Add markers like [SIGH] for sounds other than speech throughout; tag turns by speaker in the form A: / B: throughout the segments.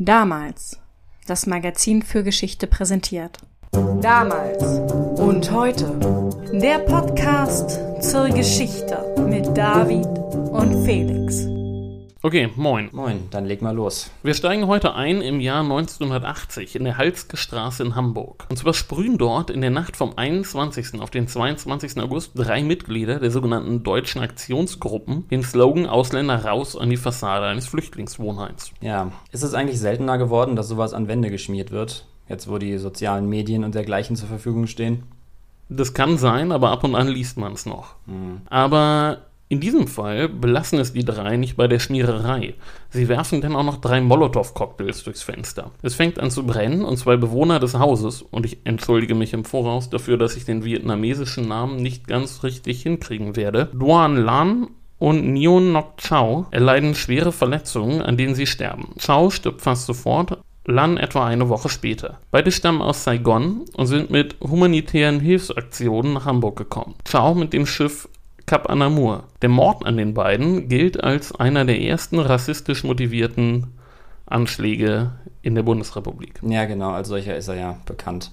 A: Damals. Das Magazin für Geschichte präsentiert. Damals und heute. Der Podcast zur Geschichte mit David und Felix.
B: Okay, moin.
C: Moin, dann leg mal los.
B: Wir steigen heute ein im Jahr 1980 in der Halske Straße in Hamburg. Und zwar sprühen dort in der Nacht vom 21. auf den 22. August drei Mitglieder der sogenannten Deutschen Aktionsgruppen den Slogan Ausländer raus an die Fassade eines Flüchtlingswohnheims.
C: Ja, ist es eigentlich seltener geworden, dass sowas an Wände geschmiert wird? Jetzt, wo die sozialen Medien und dergleichen zur Verfügung stehen?
B: Das kann sein, aber ab und an liest man es noch.
C: Hm.
B: Aber in diesem Fall belassen es die drei nicht bei der Schmiererei. Sie werfen dann auch noch drei Molotow-Cocktails durchs Fenster. Es fängt an zu brennen und zwei Bewohner des Hauses, und ich entschuldige mich im Voraus dafür, dass ich den vietnamesischen Namen nicht ganz richtig hinkriegen werde, Duan Lan und Nguyen Ngoc Chau erleiden schwere Verletzungen, an denen sie sterben. Chau stirbt fast sofort, Lan etwa eine Woche später. Beide stammen aus Saigon und sind mit humanitären Hilfsaktionen nach Hamburg gekommen. Chau mit dem Schiff Cap Anamur. Der Mord an den beiden gilt als einer der ersten rassistisch motivierten Anschläge in der Bundesrepublik.
C: Ja, genau, als solcher ist er ja bekannt.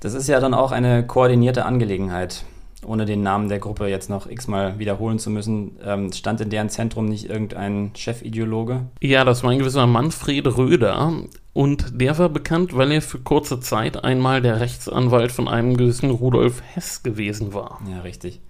C: Das ist ja dann auch eine koordinierte Angelegenheit. Ohne den Namen der Gruppe jetzt noch x-mal wiederholen zu müssen, ähm, stand in deren Zentrum nicht irgendein Chefideologe?
B: Ja, das war ein gewisser Manfred Röder. Und der war bekannt, weil er für kurze Zeit einmal der Rechtsanwalt von einem gewissen Rudolf Hess gewesen war.
C: Ja, richtig.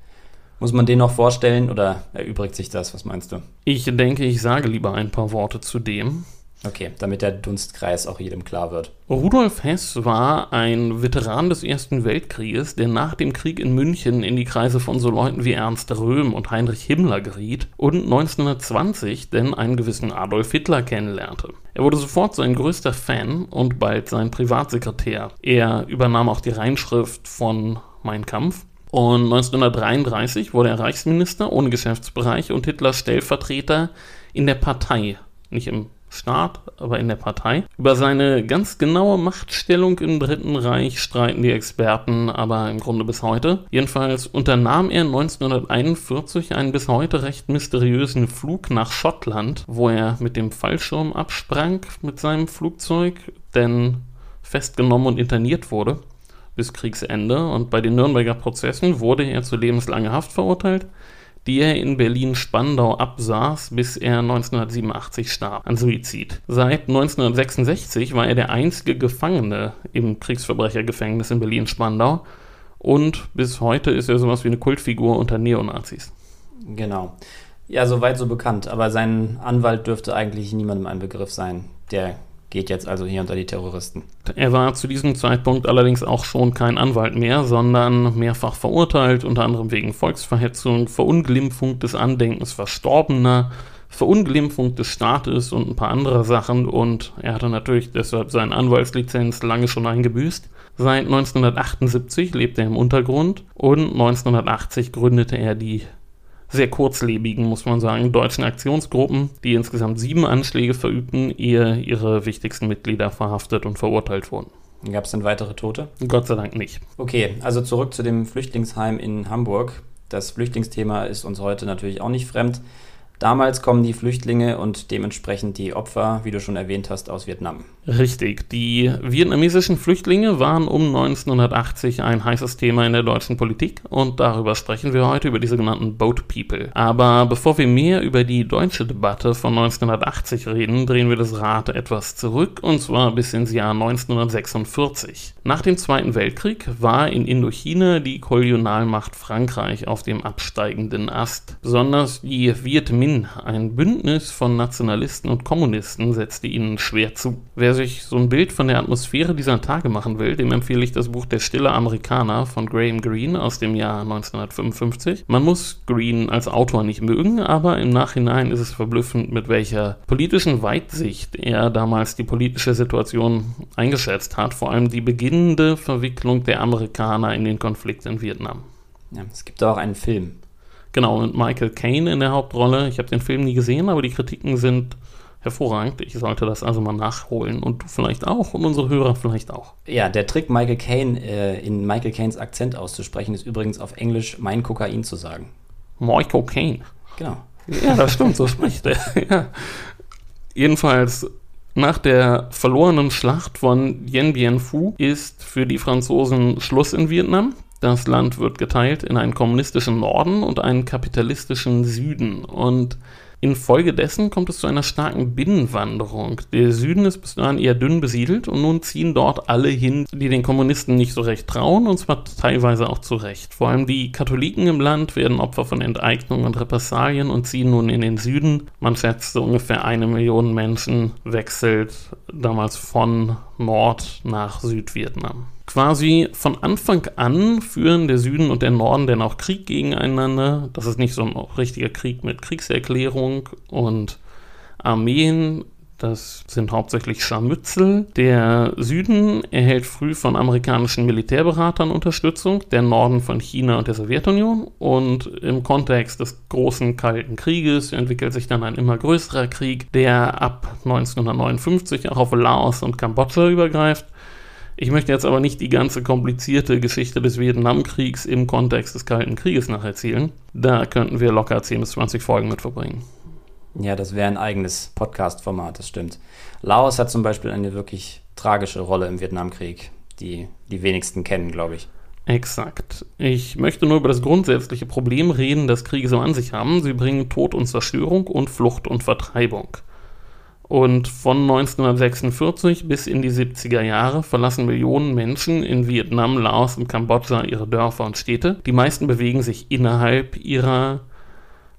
C: Muss man den noch vorstellen oder erübrigt sich das? Was meinst du?
B: Ich denke, ich sage lieber ein paar Worte zu dem.
C: Okay, damit der Dunstkreis auch jedem klar wird.
B: Rudolf Hess war ein Veteran des Ersten Weltkrieges, der nach dem Krieg in München in die Kreise von so Leuten wie Ernst Röhm und Heinrich Himmler geriet und 1920 denn einen gewissen Adolf Hitler kennenlernte. Er wurde sofort sein größter Fan und bald sein Privatsekretär. Er übernahm auch die Reinschrift von Mein Kampf und 1933 wurde er Reichsminister ohne Geschäftsbereich und Hitlers Stellvertreter in der Partei, nicht im Staat, aber in der Partei. Über seine ganz genaue Machtstellung im Dritten Reich streiten die Experten aber im Grunde bis heute. Jedenfalls unternahm er 1941 einen bis heute recht mysteriösen Flug nach Schottland, wo er mit dem Fallschirm absprang mit seinem Flugzeug, denn festgenommen und interniert wurde bis Kriegsende und bei den Nürnberger Prozessen wurde er zu lebenslanger Haft verurteilt, die er in Berlin-Spandau absaß, bis er 1987 starb an Suizid. Seit 1966 war er der einzige Gefangene im Kriegsverbrechergefängnis in Berlin-Spandau und bis heute ist er sowas wie eine Kultfigur unter Neonazis.
C: Genau. Ja, soweit so bekannt. Aber sein Anwalt dürfte eigentlich niemandem ein Begriff sein, der geht jetzt also hier unter die Terroristen.
B: Er war zu diesem Zeitpunkt allerdings auch schon kein Anwalt mehr, sondern mehrfach verurteilt, unter anderem wegen Volksverhetzung, Verunglimpfung des Andenkens Verstorbener, Verunglimpfung des Staates und ein paar andere Sachen und er hatte natürlich deshalb seine Anwaltslizenz lange schon eingebüßt. Seit 1978 lebt er im Untergrund und 1980 gründete er die sehr kurzlebigen, muss man sagen, deutschen Aktionsgruppen, die insgesamt sieben Anschläge verübten, ehe ihre wichtigsten Mitglieder verhaftet und verurteilt wurden.
C: Gab es denn weitere Tote?
B: Gott sei Dank nicht.
C: Okay, also zurück zu dem Flüchtlingsheim in Hamburg. Das Flüchtlingsthema ist uns heute natürlich auch nicht fremd. Damals kommen die Flüchtlinge und dementsprechend die Opfer, wie du schon erwähnt hast, aus Vietnam.
B: Richtig. Die vietnamesischen Flüchtlinge waren um 1980 ein heißes Thema in der deutschen Politik und darüber sprechen wir heute über die sogenannten Boat People. Aber bevor wir mehr über die deutsche Debatte von 1980 reden, drehen wir das Rad etwas zurück und zwar bis ins Jahr 1946. Nach dem Zweiten Weltkrieg war in Indochina die Kolonialmacht Frankreich auf dem absteigenden Ast. Besonders die Viet Berlin. Ein Bündnis von Nationalisten und Kommunisten setzte ihnen schwer zu. Wer sich so ein Bild von der Atmosphäre dieser Tage machen will, dem empfehle ich das Buch Der stille Amerikaner von Graham Greene aus dem Jahr 1955. Man muss Greene als Autor nicht mögen, aber im Nachhinein ist es verblüffend, mit welcher politischen Weitsicht er damals die politische Situation eingeschätzt hat, vor allem die beginnende Verwicklung der Amerikaner in den Konflikt in Vietnam.
C: Ja, es gibt auch einen Film.
B: Genau, mit Michael Caine in der Hauptrolle. Ich habe den Film nie gesehen, aber die Kritiken sind hervorragend. Ich sollte das also mal nachholen und du vielleicht auch und unsere Hörer vielleicht auch.
C: Ja, der Trick, Michael Caine äh, in Michael Caines Akzent auszusprechen, ist übrigens auf Englisch mein Kokain zu sagen.
B: Michael Caine.
C: Genau.
B: Ja, das stimmt, so spricht er. [LAUGHS] ja. Jedenfalls Nach der verlorenen Schlacht von Dien Bien Phu ist für die Franzosen Schluss in Vietnam. Das Land wird geteilt in einen kommunistischen Norden und einen kapitalistischen Süden. Und Infolgedessen kommt es zu einer starken Binnenwanderung. Der Süden ist bis dahin eher dünn besiedelt und nun ziehen dort alle hin, die den Kommunisten nicht so recht trauen, und zwar teilweise auch zu Recht. Vor allem die Katholiken im Land werden Opfer von Enteignung und Repressalien und ziehen nun in den Süden. Man schätzt, so ungefähr eine Million Menschen wechselt damals von Nord nach Südvietnam quasi von Anfang an führen der Süden und der Norden denn auch Krieg gegeneinander. Das ist nicht so ein richtiger Krieg mit Kriegserklärung und Armeen. Das sind hauptsächlich Scharmützel. Der Süden erhält früh von amerikanischen Militärberatern Unterstützung, der Norden von China und der Sowjetunion. Und im Kontext des großen Kalten Krieges entwickelt sich dann ein immer größerer Krieg, der ab 1959 auch auf Laos und Kambodscha übergreift. Ich möchte jetzt aber nicht die ganze komplizierte Geschichte des Vietnamkriegs im Kontext des Kalten Krieges nacherzählen. Da könnten wir locker 10 bis 20 Folgen mit verbringen.
C: Ja, das wäre ein eigenes Podcast-Format, das stimmt. Laos hat zum Beispiel eine wirklich tragische Rolle im Vietnamkrieg, die die wenigsten kennen, glaube ich.
B: Exakt. Ich möchte nur über das grundsätzliche Problem reden, das Kriege so an sich haben. Sie bringen Tod und Zerstörung und Flucht und Vertreibung. Und von 1946 bis in die 70er Jahre verlassen Millionen Menschen in Vietnam, Laos und Kambodscha ihre Dörfer und Städte. Die meisten bewegen sich innerhalb ihrer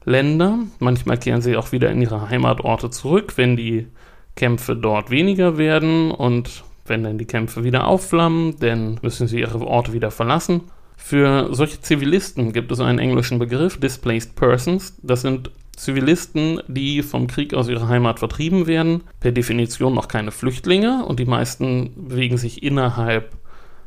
B: Länder. Manchmal kehren sie auch wieder in ihre Heimatorte zurück, wenn die Kämpfe dort weniger werden und wenn dann die Kämpfe wieder aufflammen, dann müssen sie ihre Orte wieder verlassen. Für solche Zivilisten gibt es einen englischen Begriff, Displaced Persons. Das sind Zivilisten, die vom Krieg aus ihrer Heimat vertrieben werden, per Definition noch keine Flüchtlinge und die meisten bewegen sich innerhalb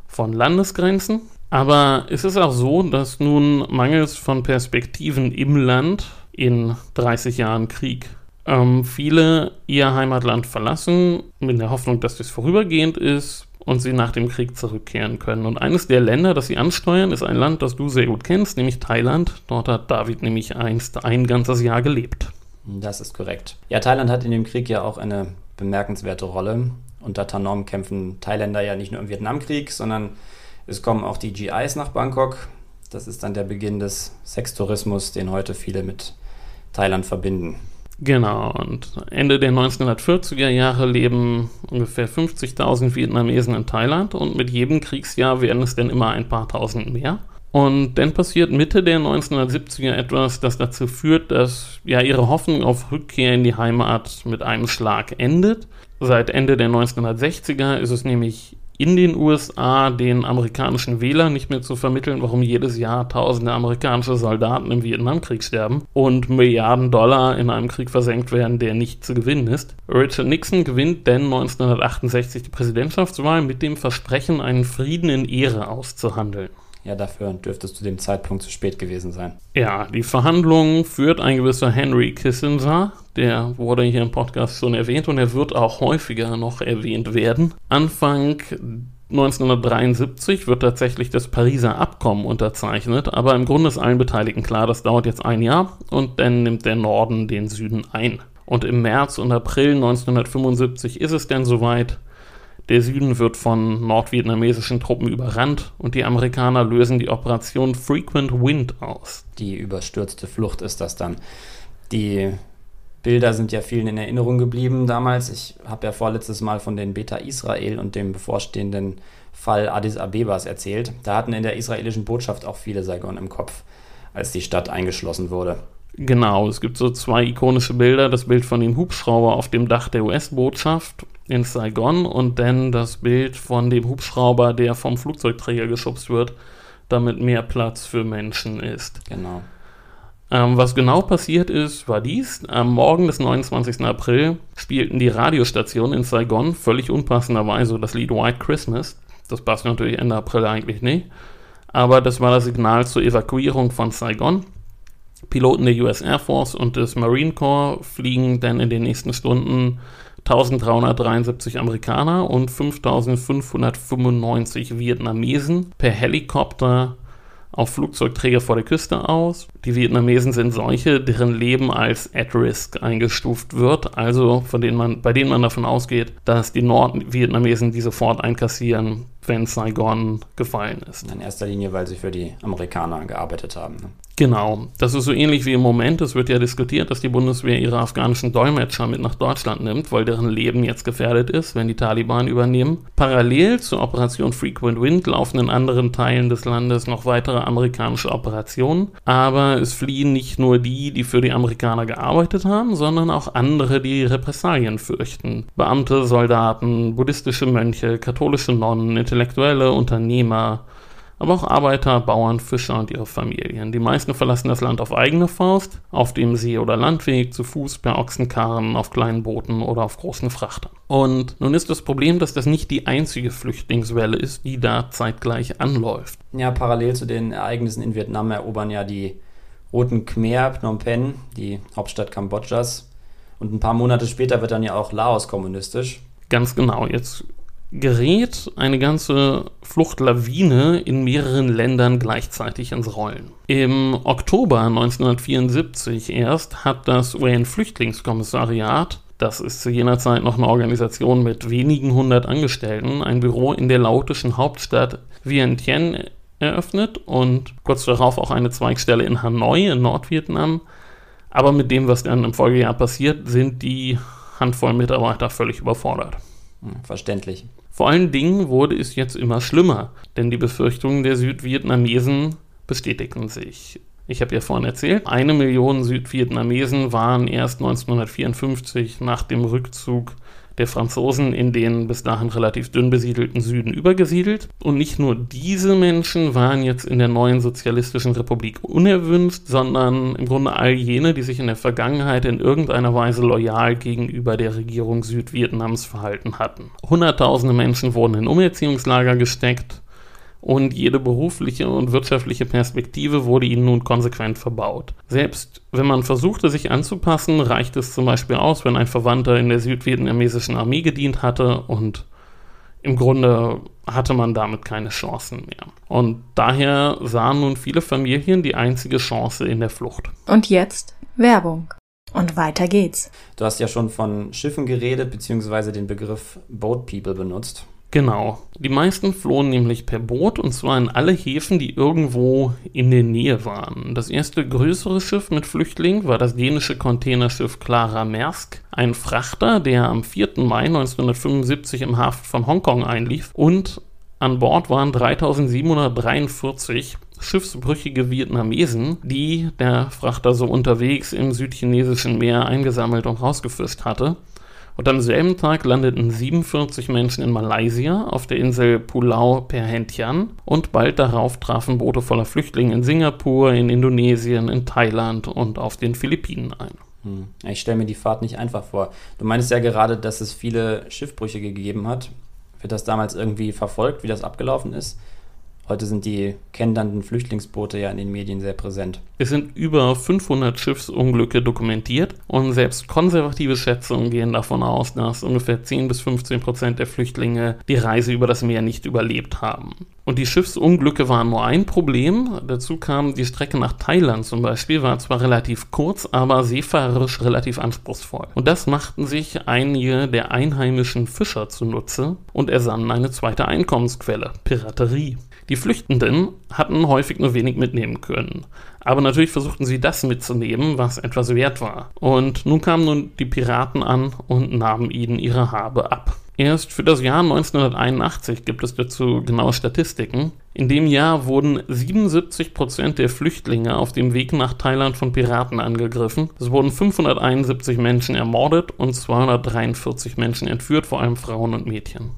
B: von Landesgrenzen. Aber es ist auch so, dass nun mangels von Perspektiven im Land in 30 Jahren Krieg ähm, viele ihr Heimatland verlassen, in der Hoffnung, dass das vorübergehend ist, und sie nach dem Krieg zurückkehren können. Und eines der Länder, das sie ansteuern, ist ein Land, das du sehr gut kennst, nämlich Thailand. Dort hat David nämlich einst ein ganzes Jahr gelebt.
C: Das ist korrekt. Ja, Thailand hat in dem Krieg ja auch eine bemerkenswerte Rolle. Unter Tanom kämpfen Thailänder ja nicht nur im Vietnamkrieg, sondern es kommen auch die GIs nach Bangkok. Das ist dann der Beginn des Sextourismus, den heute viele mit Thailand verbinden.
B: Genau, und Ende der 1940er Jahre leben ungefähr 50.000 Vietnamesen in Thailand und mit jedem Kriegsjahr werden es dann immer ein paar tausend mehr. Und dann passiert Mitte der 1970er etwas, das dazu führt, dass ja ihre Hoffnung auf Rückkehr in die Heimat mit einem Schlag endet. Seit Ende der 1960er ist es nämlich in den USA den amerikanischen Wählern nicht mehr zu vermitteln, warum jedes Jahr tausende amerikanische Soldaten im Vietnamkrieg sterben und Milliarden Dollar in einem Krieg versenkt werden, der nicht zu gewinnen ist. Richard Nixon gewinnt denn 1968 die Präsidentschaftswahl mit dem Versprechen, einen Frieden in Ehre auszuhandeln.
C: Ja, dafür dürfte es zu dem Zeitpunkt zu spät gewesen sein.
B: Ja, die Verhandlungen führt ein gewisser Henry Kissinger. Der wurde hier im Podcast schon erwähnt und er wird auch häufiger noch erwähnt werden. Anfang 1973 wird tatsächlich das Pariser Abkommen unterzeichnet, aber im Grunde ist allen Beteiligten klar, das dauert jetzt ein Jahr und dann nimmt der Norden den Süden ein. Und im März und April 1975 ist es dann soweit. Der Süden wird von nordvietnamesischen Truppen überrannt und die Amerikaner lösen die Operation Frequent Wind aus.
C: Die überstürzte Flucht ist das dann. Die Bilder sind ja vielen in Erinnerung geblieben damals. Ich habe ja vorletztes Mal von den Beta Israel und dem bevorstehenden Fall Addis Abebas erzählt. Da hatten in der israelischen Botschaft auch viele Saigon im Kopf, als die Stadt eingeschlossen wurde.
B: Genau, es gibt so zwei ikonische Bilder. Das Bild von dem Hubschrauber auf dem Dach der US-Botschaft in Saigon und dann das Bild von dem Hubschrauber, der vom Flugzeugträger geschubst wird, damit mehr Platz für Menschen ist.
C: Genau.
B: Ähm, was genau passiert ist, war dies. Am Morgen des 29. April spielten die Radiostationen in Saigon völlig unpassenderweise das Lied White Christmas. Das passt natürlich Ende April eigentlich nicht. Aber das war das Signal zur Evakuierung von Saigon. Piloten der US Air Force und des Marine Corps fliegen dann in den nächsten Stunden 1373 Amerikaner und 5595 Vietnamesen per Helikopter auf Flugzeugträger vor der Küste aus. Die Vietnamesen sind solche, deren Leben als at risk eingestuft wird, also von denen man, bei denen man davon ausgeht, dass die Nordvietnamesen die sofort einkassieren, wenn Saigon gefallen ist.
C: In erster Linie, weil sie für die Amerikaner gearbeitet haben. Ne?
B: Genau, das ist so ähnlich wie im Moment. Es wird ja diskutiert, dass die Bundeswehr ihre afghanischen Dolmetscher mit nach Deutschland nimmt, weil deren Leben jetzt gefährdet ist, wenn die Taliban übernehmen. Parallel zur Operation Frequent Wind laufen in anderen Teilen des Landes noch weitere amerikanische Operationen. Aber es fliehen nicht nur die, die für die Amerikaner gearbeitet haben, sondern auch andere, die Repressalien fürchten. Beamte, Soldaten, buddhistische Mönche, katholische Nonnen, Intellektuelle, Unternehmer aber auch Arbeiter, Bauern, Fischer und ihre Familien. Die meisten verlassen das Land auf eigene Faust, auf dem See- oder Landweg, zu Fuß, per Ochsenkarren, auf kleinen Booten oder auf großen Frachtern. Und nun ist das Problem, dass das nicht die einzige Flüchtlingswelle ist, die da zeitgleich anläuft.
C: Ja, parallel zu den Ereignissen in Vietnam erobern ja die Roten Khmer Phnom Penh, die Hauptstadt Kambodschas. Und ein paar Monate später wird dann ja auch Laos kommunistisch.
B: Ganz genau. Jetzt gerät eine ganze Fluchtlawine in mehreren Ländern gleichzeitig ins Rollen. Im Oktober 1974 erst hat das UN-Flüchtlingskommissariat das ist zu jener Zeit noch eine Organisation mit wenigen hundert Angestellten, ein Büro in der laotischen Hauptstadt Vientiane eröffnet und kurz darauf auch eine Zweigstelle in Hanoi in Nordvietnam. Aber mit dem, was dann im Folgejahr passiert, sind die Handvoll Mitarbeiter völlig überfordert.
C: Hm, verständlich.
B: Vor allen Dingen wurde es jetzt immer schlimmer, denn die Befürchtungen der Südvietnamesen bestätigten sich. Ich habe ja vorhin erzählt, eine Million Südvietnamesen waren erst 1954 nach dem Rückzug der Franzosen in den bis dahin relativ dünn besiedelten Süden übergesiedelt. Und nicht nur diese Menschen waren jetzt in der neuen sozialistischen Republik unerwünscht, sondern im Grunde all jene, die sich in der Vergangenheit in irgendeiner Weise loyal gegenüber der Regierung Südvietnams verhalten hatten. Hunderttausende Menschen wurden in Umerziehungslager gesteckt und jede berufliche und wirtschaftliche Perspektive wurde ihnen nun konsequent verbaut. Selbst wenn man versuchte, sich anzupassen, reicht es zum Beispiel aus, wenn ein Verwandter in der südvietnamesischen Armee gedient hatte und im Grunde hatte man damit keine Chancen mehr. Und daher sahen nun viele Familien die einzige Chance in der Flucht.
A: Und jetzt Werbung. Und weiter geht's.
C: Du hast ja schon von Schiffen geredet, beziehungsweise den Begriff Boat People benutzt.
B: Genau. Die meisten flohen nämlich per Boot und zwar in alle Häfen, die irgendwo in der Nähe waren. Das erste größere Schiff mit Flüchtlingen war das dänische Containerschiff Clara Maersk, ein Frachter, der am 4. Mai 1975 im Hafen von Hongkong einlief und an Bord waren 3743 schiffsbrüchige Vietnamesen, die der Frachter so unterwegs im südchinesischen Meer eingesammelt und rausgefischt hatte. Und am selben Tag landeten 47 Menschen in Malaysia auf der Insel Pulau Perhentian und bald darauf trafen Boote voller Flüchtlinge in Singapur, in Indonesien, in Thailand und auf den Philippinen ein.
C: Hm. Ich stelle mir die Fahrt nicht einfach vor. Du meinst ja gerade, dass es viele Schiffbrüche gegeben hat. Wird das damals irgendwie verfolgt, wie das abgelaufen ist? Heute sind die kendernden Flüchtlingsboote ja in den Medien sehr präsent.
B: Es sind über 500 Schiffsunglücke dokumentiert und selbst konservative Schätzungen gehen davon aus, dass ungefähr 10 bis 15 Prozent der Flüchtlinge die Reise über das Meer nicht überlebt haben. Und die Schiffsunglücke waren nur ein Problem. Dazu kam die Strecke nach Thailand zum Beispiel, war zwar relativ kurz, aber seefahrerisch relativ anspruchsvoll. Und das machten sich einige der einheimischen Fischer zunutze und ersannen eine zweite Einkommensquelle, Piraterie. Die Flüchtenden hatten häufig nur wenig mitnehmen können. Aber natürlich versuchten sie das mitzunehmen, was etwas wert war. Und nun kamen nun die Piraten an und nahmen ihnen ihre Habe ab. Erst für das Jahr 1981 gibt es dazu genaue Statistiken. In dem Jahr wurden 77% der Flüchtlinge auf dem Weg nach Thailand von Piraten angegriffen. Es wurden 571 Menschen ermordet und 243 Menschen entführt, vor allem Frauen und Mädchen.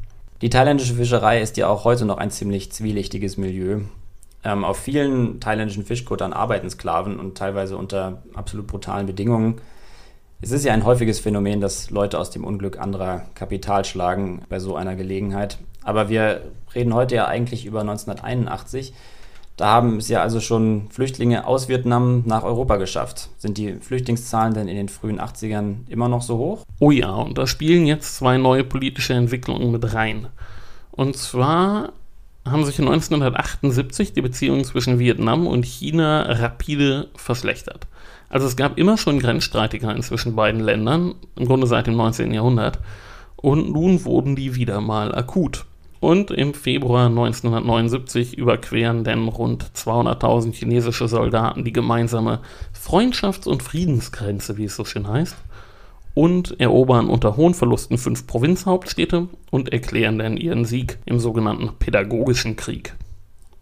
C: Die thailändische Fischerei ist ja auch heute noch ein ziemlich zwielichtiges Milieu. Ähm, auf vielen thailändischen Fischkuttern arbeiten Sklaven und teilweise unter absolut brutalen Bedingungen. Es ist ja ein häufiges Phänomen, dass Leute aus dem Unglück anderer Kapital schlagen bei so einer Gelegenheit. Aber wir reden heute ja eigentlich über 1981. Da haben es ja also schon Flüchtlinge aus Vietnam nach Europa geschafft. Sind die Flüchtlingszahlen denn in den frühen 80ern immer noch so hoch?
B: Oh ja, und da spielen jetzt zwei neue politische Entwicklungen mit rein. Und zwar haben sich 1978 die Beziehungen zwischen Vietnam und China rapide verschlechtert. Also es gab immer schon Grenzstreitigkeiten zwischen beiden Ländern, im Grunde seit dem 19. Jahrhundert. Und nun wurden die wieder mal akut. Und im Februar 1979 überqueren denn rund 200.000 chinesische Soldaten die gemeinsame Freundschafts- und Friedensgrenze, wie es so schön heißt, und erobern unter hohen Verlusten fünf Provinzhauptstädte und erklären dann ihren Sieg im sogenannten Pädagogischen Krieg.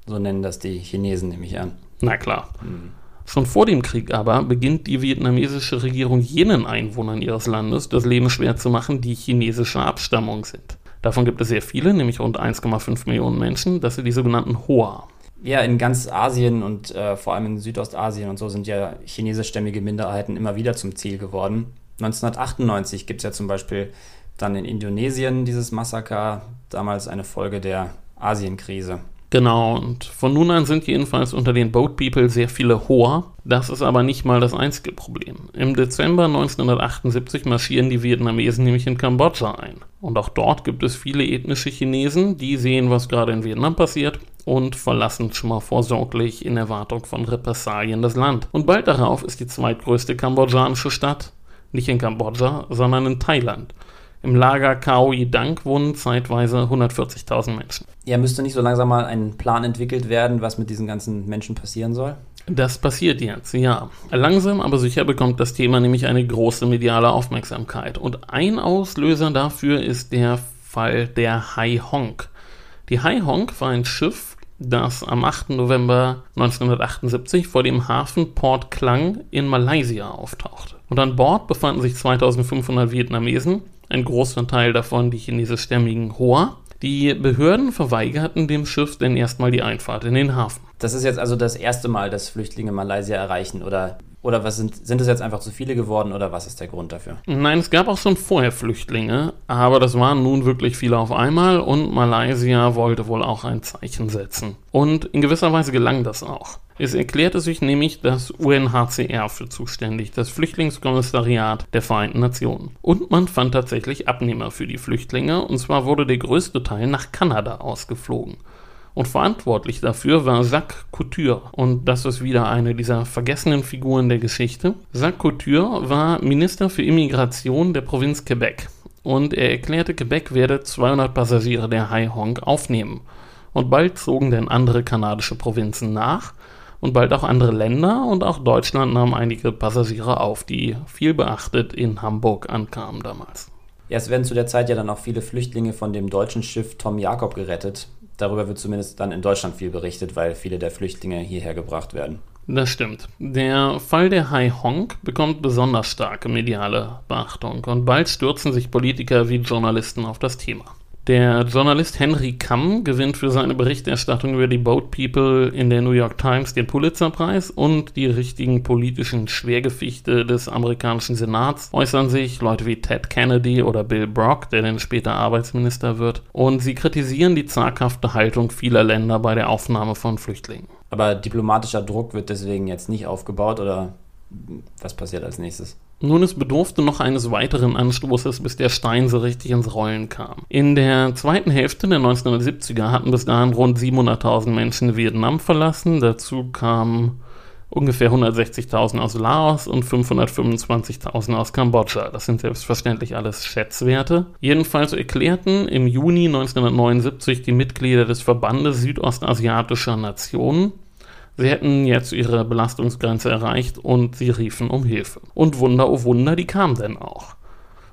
C: So nennen das die Chinesen, nehme ich an.
B: Na klar. Mhm. Schon vor dem Krieg aber beginnt die vietnamesische Regierung jenen Einwohnern ihres Landes das Leben schwer zu machen, die chinesischer Abstammung sind. Davon gibt es sehr viele, nämlich rund 1,5 Millionen Menschen. Das sind die sogenannten Hoa.
C: Ja, in ganz Asien und äh, vor allem in Südostasien und so sind ja chinesischstämmige Minderheiten immer wieder zum Ziel geworden. 1998 gibt es ja zum Beispiel dann in Indonesien dieses Massaker, damals eine Folge der Asienkrise.
B: Genau, und von nun an sind jedenfalls unter den Boat People sehr viele Hoa. Das ist aber nicht mal das einzige Problem. Im Dezember 1978 marschieren die Vietnamesen nämlich in Kambodscha ein. Und auch dort gibt es viele ethnische Chinesen, die sehen, was gerade in Vietnam passiert und verlassen schon mal vorsorglich in Erwartung von Repressalien das Land. Und bald darauf ist die zweitgrößte kambodschanische Stadt nicht in Kambodscha, sondern in Thailand. Im Lager Khao Dang wohnen zeitweise 140.000 Menschen.
C: Ja, müsste nicht so langsam mal ein Plan entwickelt werden, was mit diesen ganzen Menschen passieren soll?
B: Das passiert jetzt, ja. Langsam aber sicher bekommt das Thema nämlich eine große mediale Aufmerksamkeit. Und ein Auslöser dafür ist der Fall der Hai Hong. Die Hai Hong war ein Schiff, das am 8. November 1978 vor dem Hafen Port Klang in Malaysia auftauchte. Und an Bord befanden sich 2500 Vietnamesen, ein großer Teil davon die chinesischstämmigen Hoa. Die Behörden verweigerten dem Schiff denn erstmal die Einfahrt in den Hafen.
C: Das ist jetzt also das erste Mal, dass Flüchtlinge Malaysia erreichen oder oder was sind, sind es jetzt einfach zu viele geworden oder was ist der Grund dafür?
B: Nein, es gab auch schon vorher Flüchtlinge, aber das waren nun wirklich viele auf einmal und Malaysia wollte wohl auch ein Zeichen setzen. Und in gewisser Weise gelang das auch. Es erklärte sich nämlich das UNHCR für zuständig, das Flüchtlingskommissariat der Vereinten Nationen. Und man fand tatsächlich Abnehmer für die Flüchtlinge, und zwar wurde der größte Teil nach Kanada ausgeflogen. Und verantwortlich dafür war Jacques Couture. Und das ist wieder eine dieser vergessenen Figuren der Geschichte. Jacques Couture war Minister für Immigration der Provinz Quebec. Und er erklärte, Quebec werde 200 Passagiere der Hai Hong aufnehmen. Und bald zogen dann andere kanadische Provinzen nach und bald auch andere Länder und auch Deutschland nahm einige Passagiere auf, die viel beachtet in Hamburg ankamen damals.
C: Ja, es werden zu der Zeit ja dann auch viele Flüchtlinge von dem deutschen Schiff Tom Jakob gerettet. Darüber wird zumindest dann in Deutschland viel berichtet, weil viele der Flüchtlinge hierher gebracht werden.
B: Das stimmt. Der Fall der Hai Hong bekommt besonders starke mediale Beachtung und bald stürzen sich Politiker wie Journalisten auf das Thema. Der Journalist Henry Kamm gewinnt für seine Berichterstattung über die Boat People in der New York Times den Pulitzerpreis und die richtigen politischen Schwergewichte des amerikanischen Senats äußern sich Leute wie Ted Kennedy oder Bill Brock, der dann später Arbeitsminister wird, und sie kritisieren die zaghafte Haltung vieler Länder bei der Aufnahme von Flüchtlingen.
C: Aber diplomatischer Druck wird deswegen jetzt nicht aufgebaut oder was passiert als nächstes?
B: Nun, es bedurfte noch eines weiteren Anstoßes, bis der Stein so richtig ins Rollen kam. In der zweiten Hälfte der 1970er hatten bis dahin rund 700.000 Menschen Vietnam verlassen. Dazu kamen ungefähr 160.000 aus Laos und 525.000 aus Kambodscha. Das sind selbstverständlich alles Schätzwerte. Jedenfalls erklärten im Juni 1979 die Mitglieder des Verbandes südostasiatischer Nationen, Sie hätten jetzt ihre Belastungsgrenze erreicht und sie riefen um Hilfe. Und Wunder, oh Wunder, die kam denn auch.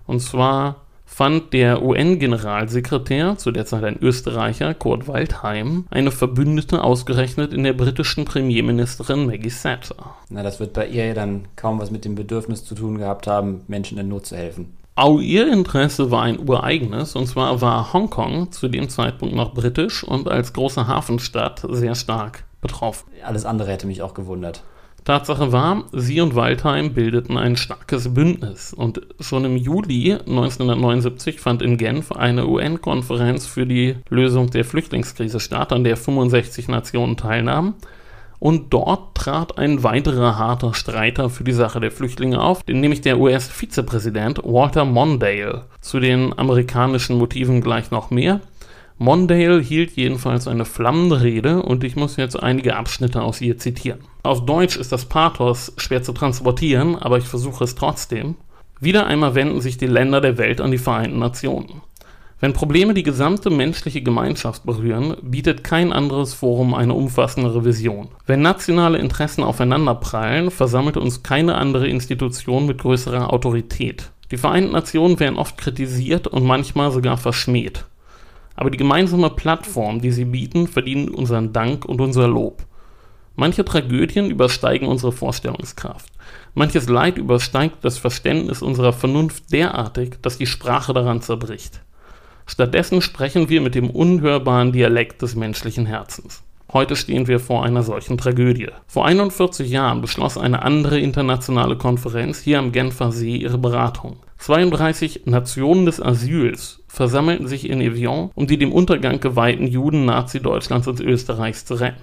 B: Und zwar fand der UN-Generalsekretär, zu der Zeit ein Österreicher, Kurt Waldheim, eine Verbündete ausgerechnet in der britischen Premierministerin Maggie Thatcher.
C: Na, das wird bei ihr ja dann kaum was mit dem Bedürfnis zu tun gehabt haben, Menschen in Not zu helfen.
B: Auch ihr Interesse war ein ureigenes, und zwar war Hongkong zu dem Zeitpunkt noch britisch und als große Hafenstadt sehr stark betroffen.
C: Alles andere hätte mich auch gewundert.
B: Tatsache war, sie und Waldheim bildeten ein starkes Bündnis und schon im Juli 1979 fand in Genf eine UN-Konferenz für die Lösung der Flüchtlingskrise statt, an der 65 Nationen teilnahmen. Und dort trat ein weiterer harter Streiter für die Sache der Flüchtlinge auf, nämlich der US-Vizepräsident Walter Mondale. Zu den amerikanischen Motiven gleich noch mehr. Mondale hielt jedenfalls eine flammende Rede und ich muss jetzt einige Abschnitte aus ihr zitieren. Auf Deutsch ist das Pathos schwer zu transportieren, aber ich versuche es trotzdem. Wieder einmal wenden sich die Länder der Welt an die Vereinten Nationen. Wenn Probleme die gesamte menschliche Gemeinschaft berühren, bietet kein anderes Forum eine umfassendere Vision. Wenn nationale Interessen aufeinanderprallen, versammelt uns keine andere Institution mit größerer Autorität. Die Vereinten Nationen werden oft kritisiert und manchmal sogar verschmäht. Aber die gemeinsame Plattform, die sie bieten, verdient unseren Dank und unser Lob. Manche Tragödien übersteigen unsere Vorstellungskraft. Manches Leid übersteigt das Verständnis unserer Vernunft derartig, dass die Sprache daran zerbricht. Stattdessen sprechen wir mit dem unhörbaren Dialekt des menschlichen Herzens. Heute stehen wir vor einer solchen Tragödie. Vor 41 Jahren beschloss eine andere internationale Konferenz hier am Genfer See ihre Beratung. 32 Nationen des Asyls versammelten sich in Evian, um die dem Untergang geweihten Juden Nazi-Deutschlands und Österreichs zu retten.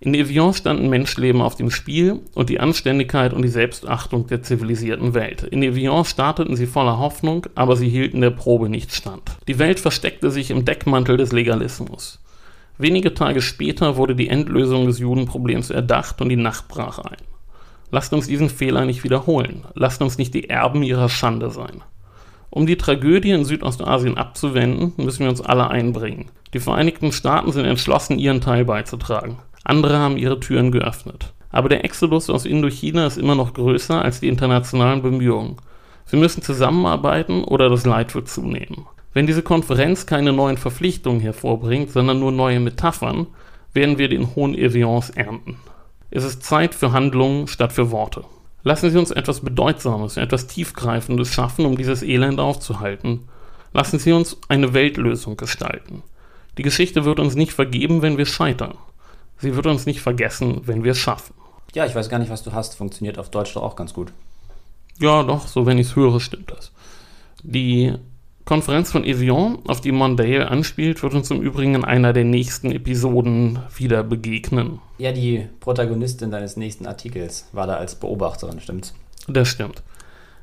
B: In Evian standen Menschenleben auf dem Spiel und die Anständigkeit und die Selbstachtung der zivilisierten Welt. In Evian starteten sie voller Hoffnung, aber sie hielten der Probe nicht stand. Die Welt versteckte sich im Deckmantel des Legalismus. Wenige Tage später wurde die Endlösung des Judenproblems erdacht und die Nacht brach ein. Lasst uns diesen Fehler nicht wiederholen. Lasst uns nicht die Erben ihrer Schande sein. Um die Tragödie in Südostasien abzuwenden, müssen wir uns alle einbringen. Die Vereinigten Staaten sind entschlossen, ihren Teil beizutragen. Andere haben ihre Türen geöffnet. Aber der Exodus aus Indochina ist immer noch größer als die internationalen Bemühungen. Wir müssen zusammenarbeiten oder das Leid wird zunehmen. Wenn diese Konferenz keine neuen Verpflichtungen hervorbringt, sondern nur neue Metaphern, werden wir den hohen Eviance ernten. Es ist Zeit für Handlungen statt für Worte. Lassen Sie uns etwas Bedeutsames, etwas Tiefgreifendes schaffen, um dieses Elend aufzuhalten. Lassen Sie uns eine Weltlösung gestalten. Die Geschichte wird uns nicht vergeben, wenn wir scheitern. Sie wird uns nicht vergessen, wenn wir es schaffen.
C: Ja, ich weiß gar nicht, was du hast. Funktioniert auf Deutsch doch auch ganz gut.
B: Ja, doch, so wenn ich es höre, stimmt das. Die Konferenz von Evian, auf die Mondale anspielt, wird uns im Übrigen in einer der nächsten Episoden wieder begegnen.
C: Ja, die Protagonistin deines nächsten Artikels war da als Beobachterin, stimmt's?
B: Das stimmt.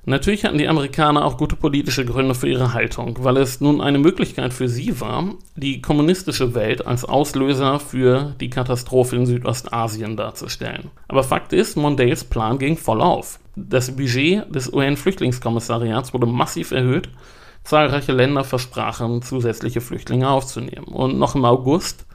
B: Natürlich hatten die Amerikaner auch gute politische Gründe für ihre Haltung, weil es nun eine Möglichkeit für sie war, die kommunistische Welt als Auslöser für die Katastrophe in Südostasien darzustellen. Aber Fakt ist, Mondales Plan ging voll auf. Das Budget des UN-Flüchtlingskommissariats wurde massiv erhöht Zahlreiche Länder versprachen, zusätzliche Flüchtlinge aufzunehmen. Und noch im August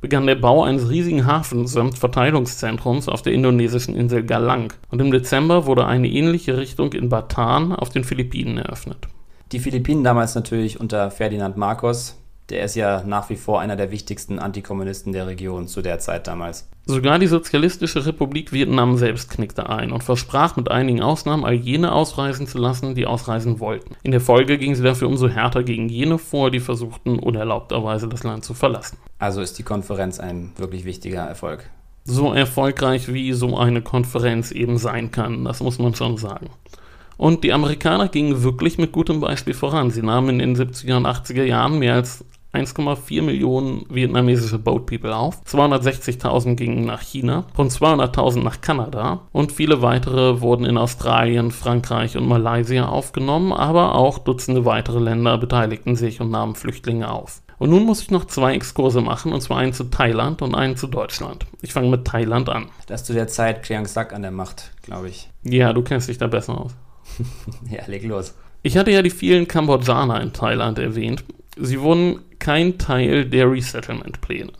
B: begann der Bau eines riesigen Hafens samt Verteilungszentrums auf der indonesischen Insel Galang. Und im Dezember wurde eine ähnliche Richtung in Bataan auf den Philippinen eröffnet.
C: Die Philippinen damals natürlich unter Ferdinand Marcos, der ist ja nach wie vor einer der wichtigsten Antikommunisten der Region zu der Zeit damals.
B: Sogar die Sozialistische Republik Vietnam selbst knickte ein und versprach mit einigen Ausnahmen all jene ausreisen zu lassen, die ausreisen wollten. In der Folge ging sie dafür umso härter gegen jene vor, die versuchten, unerlaubterweise das Land zu verlassen.
C: Also ist die Konferenz ein wirklich wichtiger Erfolg.
B: So erfolgreich wie so eine Konferenz eben sein kann, das muss man schon sagen. Und die Amerikaner gingen wirklich mit gutem Beispiel voran. Sie nahmen in den 70er und 80er Jahren mehr als 1,4 Millionen vietnamesische Boat People auf, 260.000 gingen nach China, rund 200.000 nach Kanada und viele weitere wurden in Australien, Frankreich und Malaysia aufgenommen, aber auch Dutzende weitere Länder beteiligten sich und nahmen Flüchtlinge auf. Und nun muss ich noch zwei Exkurse machen, und zwar einen zu Thailand und einen zu Deutschland. Ich fange mit Thailand an.
C: Das zu der Zeit Kriang Sak an der Macht, glaube ich.
B: Ja, du kennst dich da besser aus. [LAUGHS]
C: ja, leg los.
B: Ich hatte ja die vielen Kambodschaner in Thailand erwähnt. Sie wurden kein Teil der Resettlement-Pläne.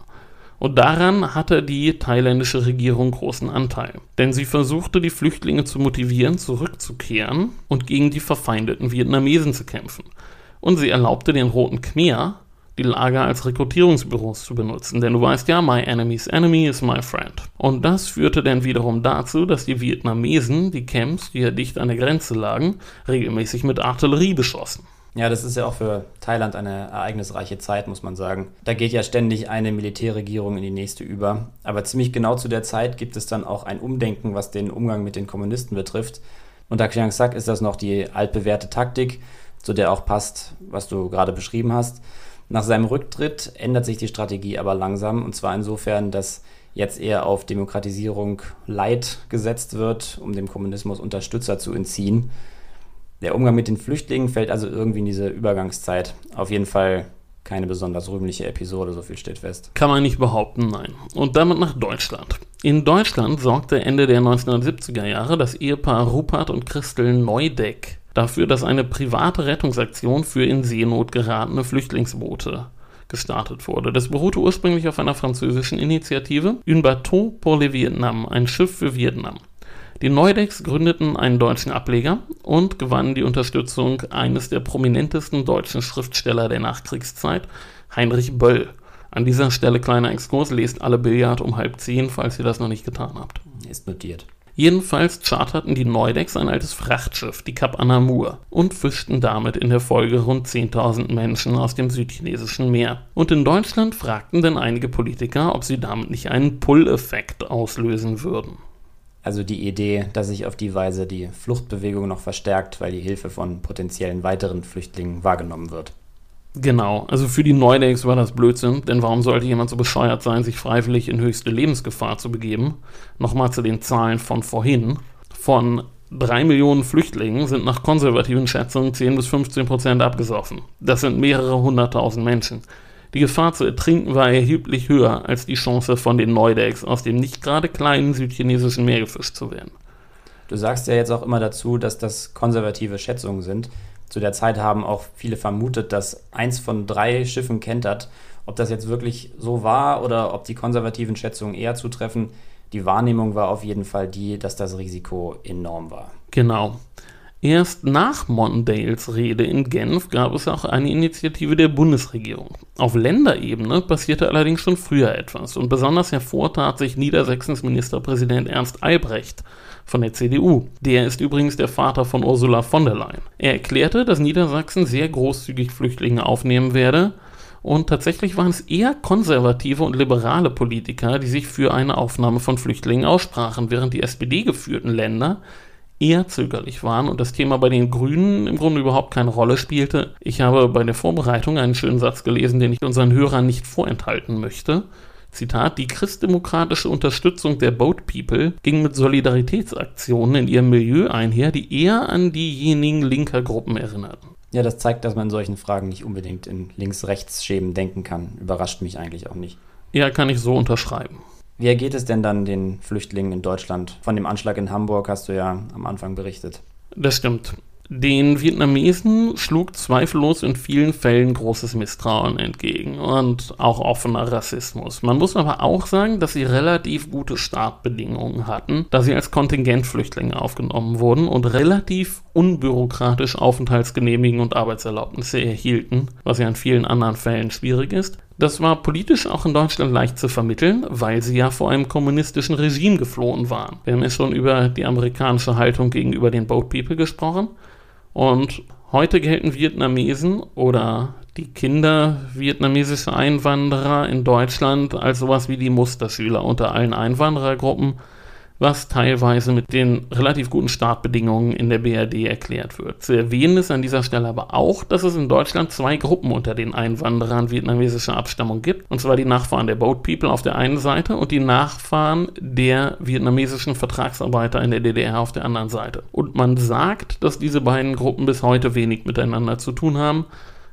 B: Und daran hatte die thailändische Regierung großen Anteil. Denn sie versuchte, die Flüchtlinge zu motivieren, zurückzukehren und gegen die verfeindeten Vietnamesen zu kämpfen. Und sie erlaubte den Roten Khmer, die Lager als Rekrutierungsbüros zu benutzen. Denn du weißt ja, my enemy's enemy is my friend. Und das führte dann wiederum dazu, dass die Vietnamesen die Camps, die ja dicht an der Grenze lagen, regelmäßig mit Artillerie beschossen.
C: Ja, das ist ja auch für Thailand eine ereignisreiche Zeit, muss man sagen. Da geht ja ständig eine Militärregierung in die nächste über. Aber ziemlich genau zu der Zeit gibt es dann auch ein Umdenken, was den Umgang mit den Kommunisten betrifft. Unter Chiang Sak ist das noch die altbewährte Taktik, zu der auch passt, was du gerade beschrieben hast. Nach seinem Rücktritt ändert sich die Strategie aber langsam, und zwar insofern, dass jetzt eher auf Demokratisierung Leid gesetzt wird, um dem Kommunismus Unterstützer zu entziehen. Der Umgang mit den Flüchtlingen fällt also irgendwie in diese Übergangszeit. Auf jeden Fall keine besonders rühmliche Episode, so viel steht fest.
B: Kann man nicht behaupten, nein. Und damit nach Deutschland. In Deutschland sorgte Ende der 1970er Jahre das Ehepaar Rupert und Christel Neudeck dafür, dass eine private Rettungsaktion für in Seenot geratene Flüchtlingsboote gestartet wurde. Das beruhte ursprünglich auf einer französischen Initiative, Un bateau pour le Vietnam, ein Schiff für Vietnam. Die Neudecks gründeten einen deutschen Ableger und gewannen die Unterstützung eines der prominentesten deutschen Schriftsteller der Nachkriegszeit, Heinrich Böll. An dieser Stelle kleiner Exkurs, lest alle Billard um halb zehn, falls ihr das noch nicht getan habt.
C: Ist notiert.
B: Jedenfalls charterten die Neudecks ein altes Frachtschiff, die Cap Anamur, und fischten damit in der Folge rund 10.000 Menschen aus dem südchinesischen Meer. Und in Deutschland fragten dann einige Politiker, ob sie damit nicht einen Pull-Effekt auslösen würden.
C: Also die Idee, dass sich auf die Weise die Fluchtbewegung noch verstärkt, weil die Hilfe von potenziellen weiteren Flüchtlingen wahrgenommen wird.
B: Genau, also für die Neudecks war das Blödsinn, denn warum sollte jemand so bescheuert sein, sich freiwillig in höchste Lebensgefahr zu begeben? Nochmal zu den Zahlen von vorhin. Von drei Millionen Flüchtlingen sind nach konservativen Schätzungen 10 bis 15 Prozent abgesoffen. Das sind mehrere hunderttausend Menschen. Die Gefahr zu ertrinken war erheblich höher als die Chance von den Neudecks aus dem nicht gerade kleinen südchinesischen Meer gefischt zu werden.
C: Du sagst ja jetzt auch immer dazu, dass das konservative Schätzungen sind. Zu der Zeit haben auch viele vermutet, dass eins von drei Schiffen kentert. Ob das jetzt wirklich so war oder ob die konservativen Schätzungen eher zutreffen, die Wahrnehmung war auf jeden Fall die, dass das Risiko enorm war.
B: Genau. Erst nach Mondales Rede in Genf gab es auch eine Initiative der Bundesregierung. Auf Länderebene passierte allerdings schon früher etwas und besonders hervortat sich Niedersächsens Ministerpräsident Ernst Albrecht von der CDU. Der ist übrigens der Vater von Ursula von der Leyen. Er erklärte, dass Niedersachsen sehr großzügig Flüchtlinge aufnehmen werde und tatsächlich waren es eher konservative und liberale Politiker, die sich für eine Aufnahme von Flüchtlingen aussprachen, während die SPD geführten Länder eher zögerlich waren und das Thema bei den Grünen im Grunde überhaupt keine Rolle spielte. Ich habe bei der Vorbereitung einen schönen Satz gelesen, den ich unseren Hörern nicht vorenthalten möchte. Zitat, die christdemokratische Unterstützung der Boat People ging mit Solidaritätsaktionen in ihrem Milieu einher, die eher an diejenigen linker Gruppen erinnerten.
C: Ja, das zeigt, dass man in solchen Fragen nicht unbedingt in Links-Rechts-Schemen denken kann. Überrascht mich eigentlich auch nicht.
B: Ja, kann ich so unterschreiben.
C: Wie ergeht es denn dann den Flüchtlingen in Deutschland? Von dem Anschlag in Hamburg hast du ja am Anfang berichtet.
B: Das stimmt. Den Vietnamesen schlug zweifellos in vielen Fällen großes Misstrauen entgegen und auch offener Rassismus. Man muss aber auch sagen, dass sie relativ gute Startbedingungen hatten, da sie als Kontingentflüchtlinge aufgenommen wurden und relativ unbürokratisch Aufenthaltsgenehmigungen und Arbeitserlaubnisse erhielten, was ja in vielen anderen Fällen schwierig ist. Das war politisch auch in Deutschland leicht zu vermitteln, weil sie ja vor einem kommunistischen Regime geflohen waren. Wir haben ja schon über die amerikanische Haltung gegenüber den Boat People gesprochen. Und heute gelten Vietnamesen oder die Kinder vietnamesischer Einwanderer in Deutschland als sowas wie die Musterschüler unter allen Einwanderergruppen was teilweise mit den relativ guten Startbedingungen in der BRD erklärt wird. Zu erwähnen ist an dieser Stelle aber auch, dass es in Deutschland zwei Gruppen unter den Einwanderern vietnamesischer Abstammung gibt, und zwar die Nachfahren der Boat People auf der einen Seite und die Nachfahren der vietnamesischen Vertragsarbeiter in der DDR auf der anderen Seite. Und man sagt, dass diese beiden Gruppen bis heute wenig miteinander zu tun haben,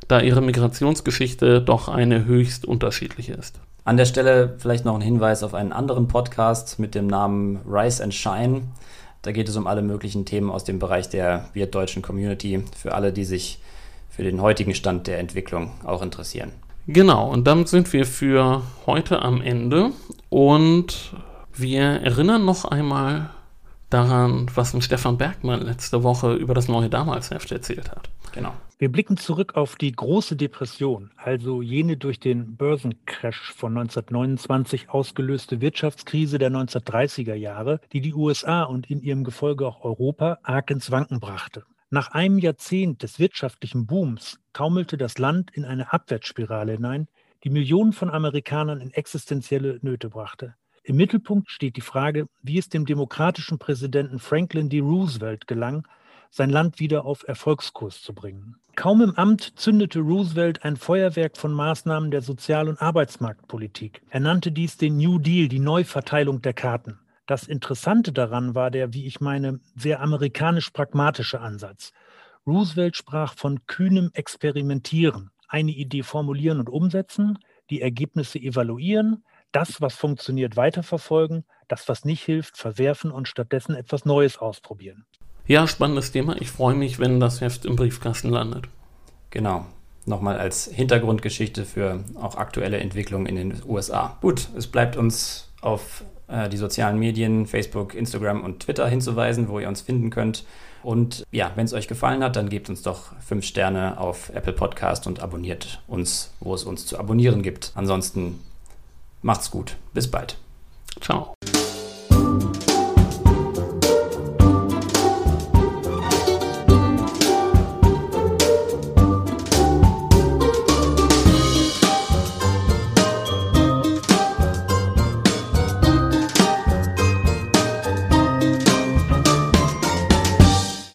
B: da ihre Migrationsgeschichte doch eine höchst unterschiedliche ist.
C: An der Stelle vielleicht noch ein Hinweis auf einen anderen Podcast mit dem Namen Rise and Shine. Da geht es um alle möglichen Themen aus dem Bereich der wirtdeutschen Community, für alle, die sich für den heutigen Stand der Entwicklung auch interessieren.
B: Genau, und damit sind wir für heute am Ende und wir erinnern noch einmal daran, was uns Stefan Bergmann letzte Woche über das neue Damalsheft erzählt hat.
D: Genau. Wir blicken zurück auf die große Depression, also jene durch den Börsencrash von 1929 ausgelöste Wirtschaftskrise der 1930er Jahre, die die USA und in ihrem Gefolge auch Europa arg ins Wanken brachte. Nach einem Jahrzehnt des wirtschaftlichen Booms taumelte das Land in eine Abwärtsspirale hinein, die Millionen von Amerikanern in existenzielle Nöte brachte. Im Mittelpunkt steht die Frage, wie es dem demokratischen Präsidenten Franklin D. Roosevelt gelang, sein Land wieder auf Erfolgskurs zu bringen. Kaum im Amt zündete Roosevelt ein Feuerwerk von Maßnahmen der Sozial- und Arbeitsmarktpolitik. Er nannte dies den New Deal, die Neuverteilung der Karten. Das Interessante daran war der, wie ich meine, sehr amerikanisch-pragmatische Ansatz. Roosevelt sprach von kühnem Experimentieren. eine Idee formulieren und umsetzen, die Ergebnisse evaluieren, das, was funktioniert, weiterverfolgen, das, was nicht hilft, verwerfen und stattdessen etwas Neues ausprobieren.
B: Ja, spannendes Thema. Ich freue mich, wenn das Heft im Briefkasten landet.
C: Genau. Nochmal als Hintergrundgeschichte für auch aktuelle Entwicklungen in den USA. Gut, es bleibt uns auf äh, die sozialen Medien, Facebook, Instagram und Twitter hinzuweisen, wo ihr uns finden könnt. Und ja, wenn es euch gefallen hat, dann gebt uns doch fünf Sterne auf Apple Podcast und abonniert uns, wo es uns zu abonnieren gibt. Ansonsten macht's gut. Bis bald.
B: Ciao.